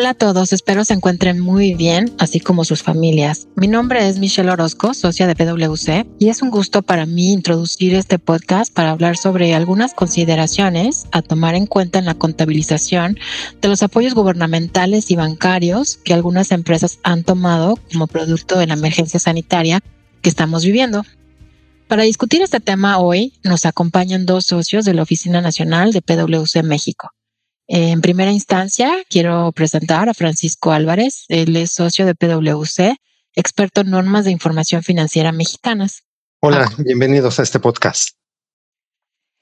Hola a todos, espero se encuentren muy bien, así como sus familias. Mi nombre es Michelle Orozco, socia de PwC, y es un gusto para mí introducir este podcast para hablar sobre algunas consideraciones a tomar en cuenta en la contabilización de los apoyos gubernamentales y bancarios que algunas empresas han tomado como producto de la emergencia sanitaria que estamos viviendo. Para discutir este tema hoy nos acompañan dos socios de la Oficina Nacional de PwC México. En primera instancia, quiero presentar a Francisco Álvarez. Él es socio de PwC, experto en normas de información financiera mexicanas. Hola, ah. bienvenidos a este podcast.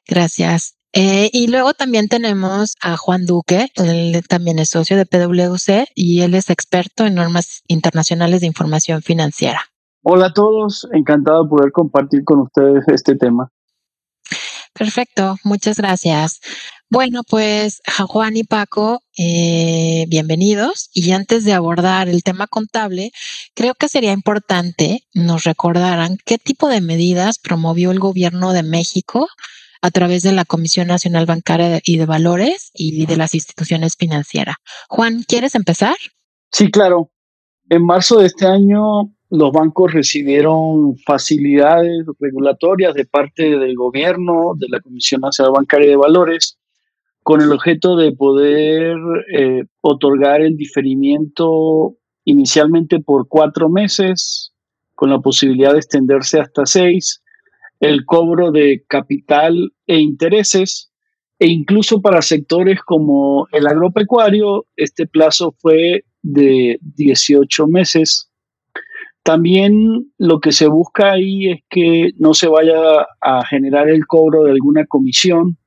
Gracias. Eh, y luego también tenemos a Juan Duque, él también es socio de PwC y él es experto en normas internacionales de información financiera. Hola a todos, encantado de poder compartir con ustedes este tema. Perfecto, muchas gracias. Bueno, pues Juan y Paco, eh, bienvenidos. Y antes de abordar el tema contable, creo que sería importante nos recordaran qué tipo de medidas promovió el gobierno de México a través de la Comisión Nacional Bancaria y de Valores y de las instituciones financieras. Juan, ¿quieres empezar? Sí, claro. En marzo de este año, los bancos recibieron facilidades regulatorias de parte del gobierno, de la Comisión Nacional Bancaria y de Valores, con el objeto de poder eh, otorgar el diferimiento inicialmente por cuatro meses, con la posibilidad de extenderse hasta seis, el cobro de capital e intereses, e incluso para sectores como el agropecuario, este plazo fue de 18 meses. También lo que se busca ahí es que no se vaya a generar el cobro de alguna comisión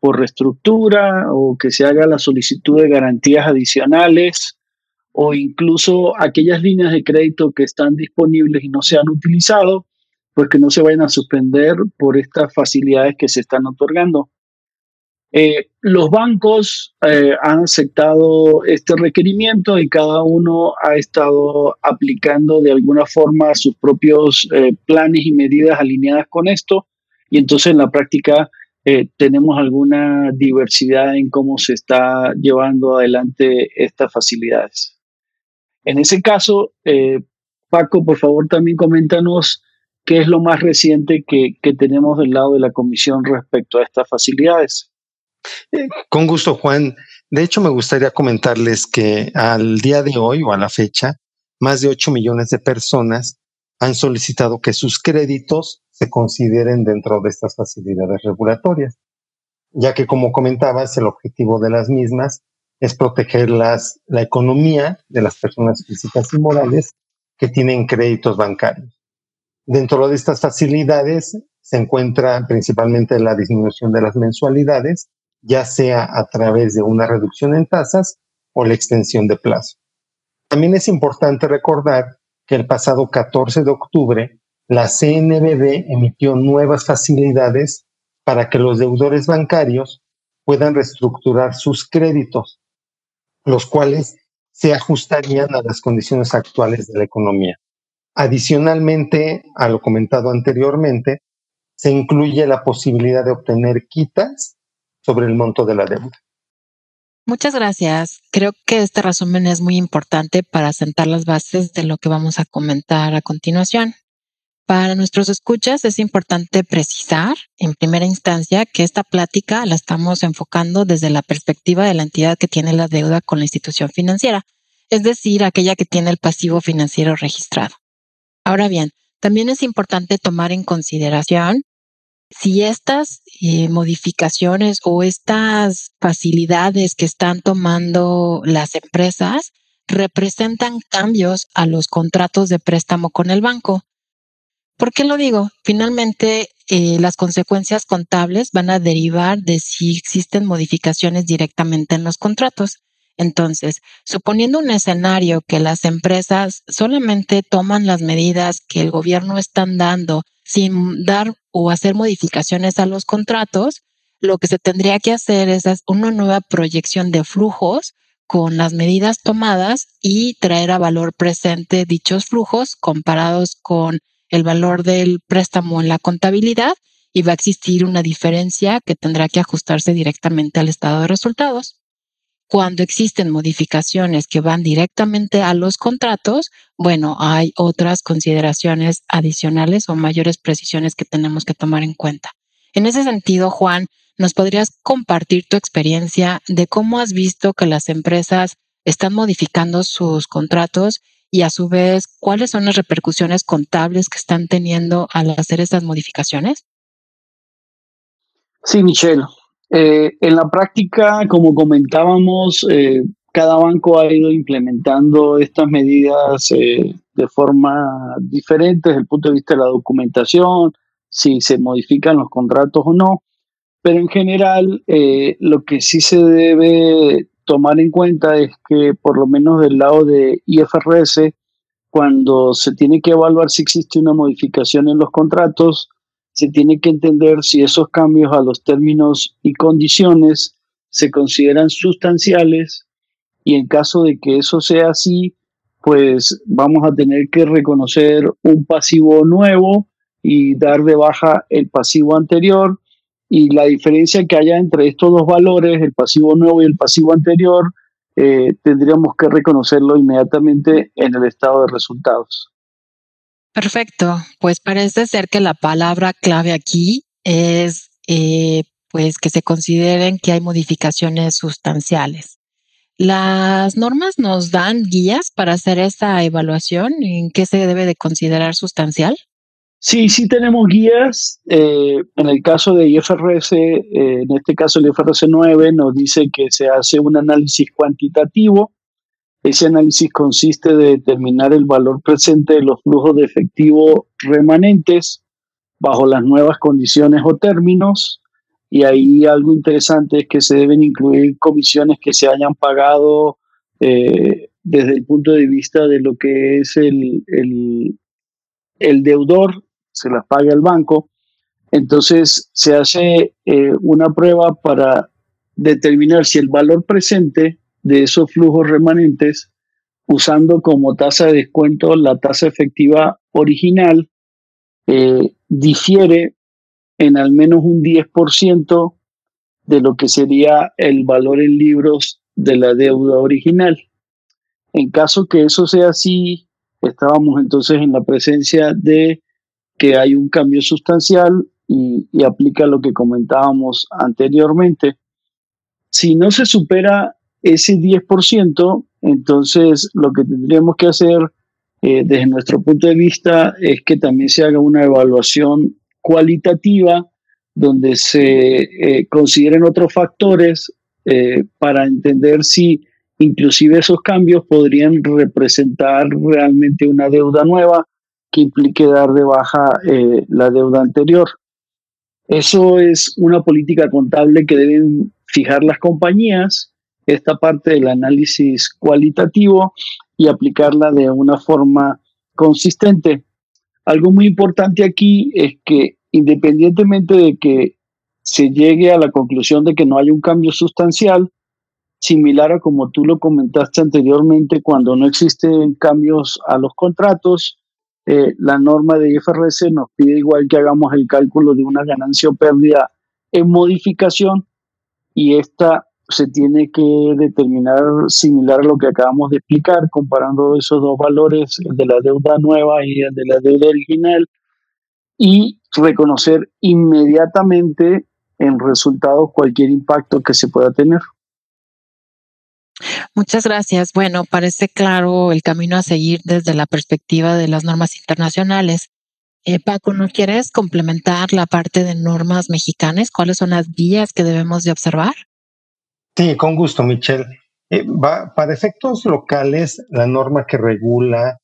por reestructura o que se haga la solicitud de garantías adicionales o incluso aquellas líneas de crédito que están disponibles y no se han utilizado, pues que no se vayan a suspender por estas facilidades que se están otorgando. Eh, los bancos eh, han aceptado este requerimiento y cada uno ha estado aplicando de alguna forma sus propios eh, planes y medidas alineadas con esto. Y entonces en la práctica eh, tenemos alguna diversidad en cómo se está llevando adelante estas facilidades. En ese caso, eh, Paco, por favor, también coméntanos qué es lo más reciente que, tenemos del lado de la Comisión respecto a estas facilidades. Eh, con gusto, Juan. De hecho, me gustaría comentarles que al día de hoy o a la fecha, más de 8 millones de personas han solicitado que sus créditos se consideren dentro de estas facilidades regulatorias, ya que como comentabas, el objetivo de las mismas es proteger las, la economía de las personas físicas y morales que tienen créditos bancarios. Dentro de estas facilidades se encuentra principalmente la disminución de las mensualidades, ya sea a través de una reducción en tasas o la extensión de plazo. También es importante recordar que el pasado 14 de octubre la CNBB emitió nuevas facilidades para que los deudores bancarios puedan reestructurar sus créditos, los cuales se ajustarían a las condiciones actuales de la economía. Adicionalmente a lo comentado anteriormente, se incluye la posibilidad de obtener quitas sobre el monto de la deuda. Muchas gracias. Creo que este resumen es muy importante para sentar las bases de lo que vamos a comentar a continuación. Para nuestros escuchas es importante precisar en primera instancia que esta plática la estamos enfocando desde la perspectiva de la entidad que tiene la deuda con la institución financiera, es decir, aquella que tiene el pasivo financiero registrado. Ahora bien, también es importante tomar en consideración si estas eh, modificaciones o estas facilidades que están tomando las empresas representan cambios a los contratos de préstamo con el banco ¿Por qué lo digo? Finalmente, eh, las consecuencias contables van a derivar de si existen modificaciones directamente en los contratos. Entonces, suponiendo un escenario que las empresas solamente toman las medidas que el gobierno están dando sin dar o hacer modificaciones a los contratos, lo que se tendría que hacer es una nueva proyección de flujos con las medidas tomadas y traer a valor presente dichos flujos comparados con el valor del préstamo en la contabilidad y va a existir una diferencia que tendrá que ajustarse directamente al estado de resultados. Cuando existen modificaciones que van directamente a los contratos, bueno, hay otras consideraciones adicionales o mayores precisiones que tenemos que tomar en cuenta. En ese sentido, Juan, ¿nos podrías compartir tu experiencia de cómo has visto que las empresas están modificando sus contratos y a su vez cuáles son las repercusiones contables que están teniendo al hacer estas modificaciones? Sí, Michelle. Eh, en la práctica, como comentábamos, eh, cada banco ha ido implementando estas medidas eh, de forma diferente desde el punto de vista de la documentación, si se modifican los contratos o no. Pero en general, lo que sí se debe tomar en cuenta es que por lo menos del lado de IFRS, cuando se tiene que evaluar si existe una modificación en los contratos, se tiene que entender si esos cambios a los términos y condiciones se consideran sustanciales y en caso de que eso sea así, pues vamos a tener que reconocer un pasivo nuevo y dar de baja el pasivo anterior y la diferencia que haya entre estos dos valores, el pasivo nuevo y el pasivo anterior, eh, tendríamos que reconocerlo inmediatamente en el estado de resultados. Perfecto, pues parece ser que la palabra clave aquí es eh, pues que se consideren que hay modificaciones sustanciales. Las normas nos dan guías para hacer esta evaluación. ¿En qué se debe de considerar sustancial? Sí, sí tenemos guías. Eh, en el caso de IFRS, eh, en este caso el IFRS 9 nos dice que se hace un análisis cuantitativo ese análisis consiste de determinar el valor presente de los flujos de efectivo remanentes bajo las nuevas condiciones o términos. Y ahí algo interesante es que se deben incluir comisiones que se hayan pagado eh, desde el punto de vista de lo que es el, el, deudor, se las paga el banco. Entonces se hace eh, una prueba para determinar si el valor presente de esos flujos remanentes usando como tasa de descuento la tasa efectiva original, eh, difiere en al menos un 10% de lo que sería el valor en libros de la deuda original. En caso que eso sea así, estábamos entonces en la presencia de que hay un cambio sustancial y, y aplica lo que comentábamos anteriormente. Si no se supera ese 10%, entonces lo que tendríamos que hacer eh, desde nuestro punto de vista es que también se haga una evaluación cualitativa donde se eh, consideren otros factores eh, para entender si inclusive esos cambios podrían representar realmente una deuda nueva que implique dar de baja la deuda anterior. Eso es una política contable que deben fijar las compañías esta parte del análisis cualitativo y aplicarla de una forma consistente. Algo muy importante aquí es que independientemente de que se llegue a la conclusión de que no hay un cambio sustancial, similar a como tú lo comentaste anteriormente, cuando no existen cambios a los contratos, eh, la norma de IFRS nos pide igual que hagamos el cálculo de una ganancia o pérdida en modificación y esta se tiene que determinar similar a lo que acabamos de explicar, comparando esos dos valores, el de la deuda nueva y el de la deuda original, y reconocer inmediatamente en resultados cualquier impacto que se pueda tener. Muchas gracias. Bueno, parece claro el camino a seguir desde la perspectiva de las normas internacionales. Eh, Paco, ¿no quieres complementar la parte de normas mexicanas? ¿Cuáles son las vías que debemos de observar? Sí, con gusto, Michelle. Eh, para efectos locales, la norma que regula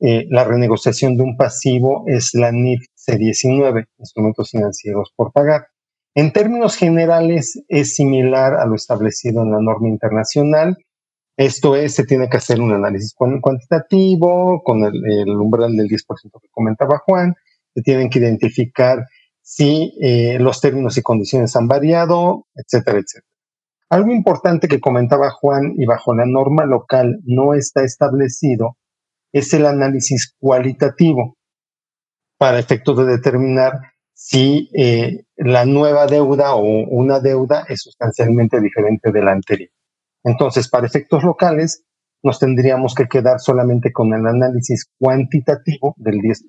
eh, la renegociación de un pasivo es la NIF C19, Instrumentos Financieros por Pagar. En términos generales, es similar a lo establecido en la norma internacional. Esto es, se tiene que hacer un análisis cuantitativo con el, umbral del 10% que comentaba Juan. Se tienen que identificar si eh, los términos y condiciones han variado, etcétera, etcétera. Algo importante que comentaba Juan y bajo la norma local no está establecido es el análisis cualitativo para efectos de determinar si eh, la nueva deuda o una deuda es sustancialmente diferente de la anterior. Entonces, para efectos locales, nos tendríamos que quedar solamente con el análisis cuantitativo del 10%.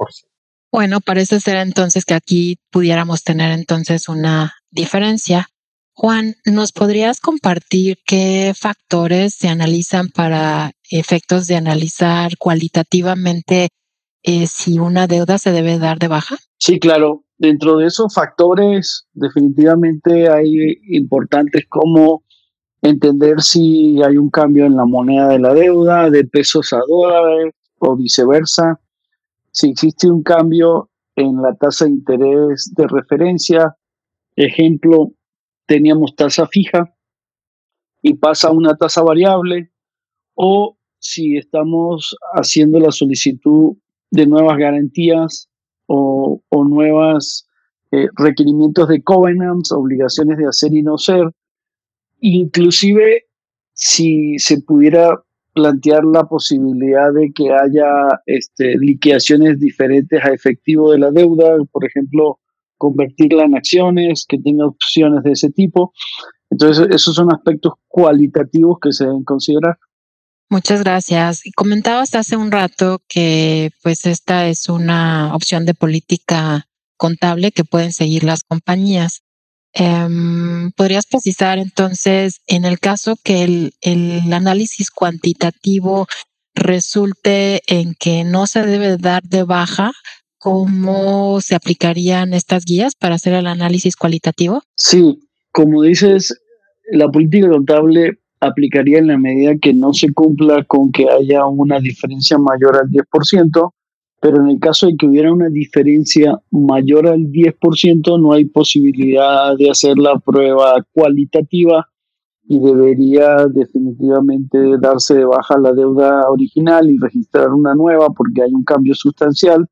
Bueno, parece ser entonces que aquí pudiéramos tener entonces una diferencia. Juan, ¿nos podrías compartir qué factores se analizan para efectos de analizar cualitativamente eh, si una deuda se debe dar de baja? Sí, claro. Dentro de esos factores, definitivamente hay importantes como entender si hay un cambio en la moneda de la deuda, de pesos a dólares o viceversa, si existe un cambio en la tasa de interés de referencia, ejemplo, teníamos tasa fija y pasa a una tasa variable, o si estamos haciendo la solicitud de nuevas garantías o, o nuevos eh, requerimientos de covenants, obligaciones de hacer y no ser, inclusive si se pudiera plantear la posibilidad de que haya este, liquidaciones diferentes a efectivo de la deuda, por ejemplo, convertirla en acciones, que tenga opciones de ese tipo. Entonces, esos son aspectos cualitativos que se deben considerar. Muchas gracias. Comentabas hace un rato que pues esta es una opción de política contable que pueden seguir las compañías. Em, ¿Podrías precisar entonces, en el caso que el, análisis cuantitativo resulte en que no se debe dar de baja, cómo se aplicarían estas guías para hacer el análisis cualitativo? Sí, como dices, la política contable aplicaría en la medida que no se cumpla con que haya una diferencia mayor al 10%, pero en el caso de que hubiera una diferencia mayor al 10%, no hay posibilidad de hacer la prueba cualitativa y debería definitivamente darse de baja la deuda original y registrar una nueva porque hay un cambio sustancial.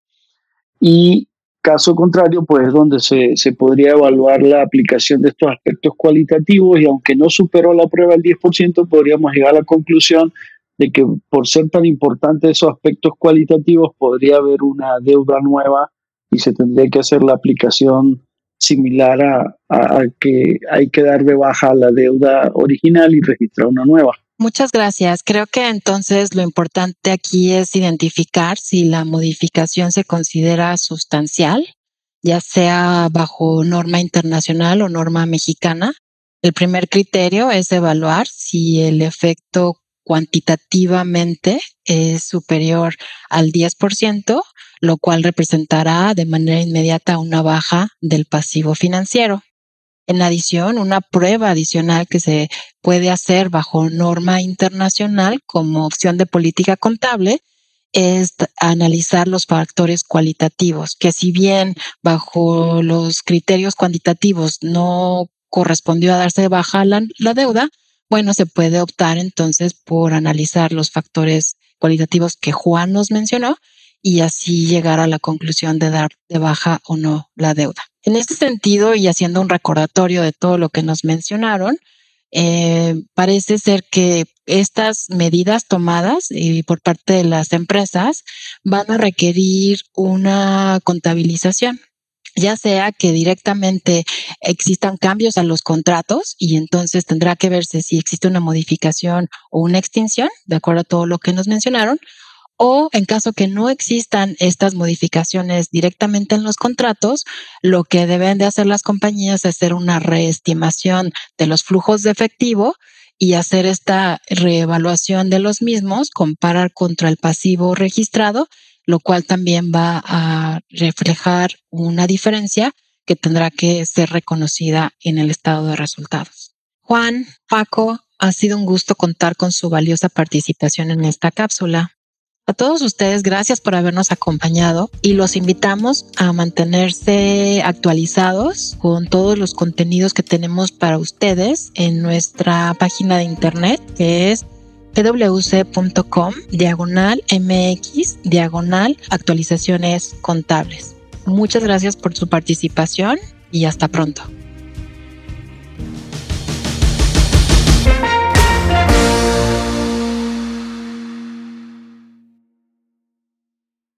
Y caso contrario, pues es donde se, se podría evaluar la aplicación de estos aspectos cualitativos y aunque no superó la prueba del 10%, podríamos llegar a la conclusión de que por ser tan importantes esos aspectos cualitativos podría haber una deuda nueva y se tendría que hacer la aplicación similar a, que hay que dar de baja la deuda original y registrar una nueva. Muchas gracias. Creo que entonces lo importante aquí es identificar si la modificación se considera sustancial, ya sea bajo norma internacional o norma mexicana. El primer criterio es evaluar si el efecto cuantitativamente es superior al 10%, lo cual representará de manera inmediata una baja del pasivo financiero. En adición, una prueba adicional que se puede hacer bajo norma internacional como opción de política contable es analizar los factores cualitativos, que si bien bajo los criterios cuantitativos no correspondió a darse baja la deuda, bueno, se puede optar entonces por analizar los factores cualitativos que Juan nos mencionó y así llegar a la conclusión de dar de baja o no la deuda. En este sentido, y haciendo un recordatorio de todo lo que nos mencionaron, eh, parece ser que estas medidas tomadas y por parte de las empresas van a requerir una contabilización ya sea que directamente existan cambios a los contratos y entonces tendrá que verse si existe una modificación o una extinción, de acuerdo a todo lo que nos mencionaron, o en caso que no existan estas modificaciones directamente en los contratos, lo que deben de hacer las compañías es hacer una reestimación de los flujos de efectivo y hacer esta reevaluación de los mismos, comparar contra el pasivo registrado lo cual también va a reflejar una diferencia que tendrá que ser reconocida en el estado de resultados. Juan, Paco, ha sido un gusto contar con su valiosa participación en esta cápsula. A todos ustedes, gracias por habernos acompañado y los invitamos a mantenerse actualizados con todos los contenidos que tenemos para ustedes en nuestra página de internet que es pwc.com diagonal mx diagonal actualizaciones contables. Muchas gracias por su participación y hasta pronto.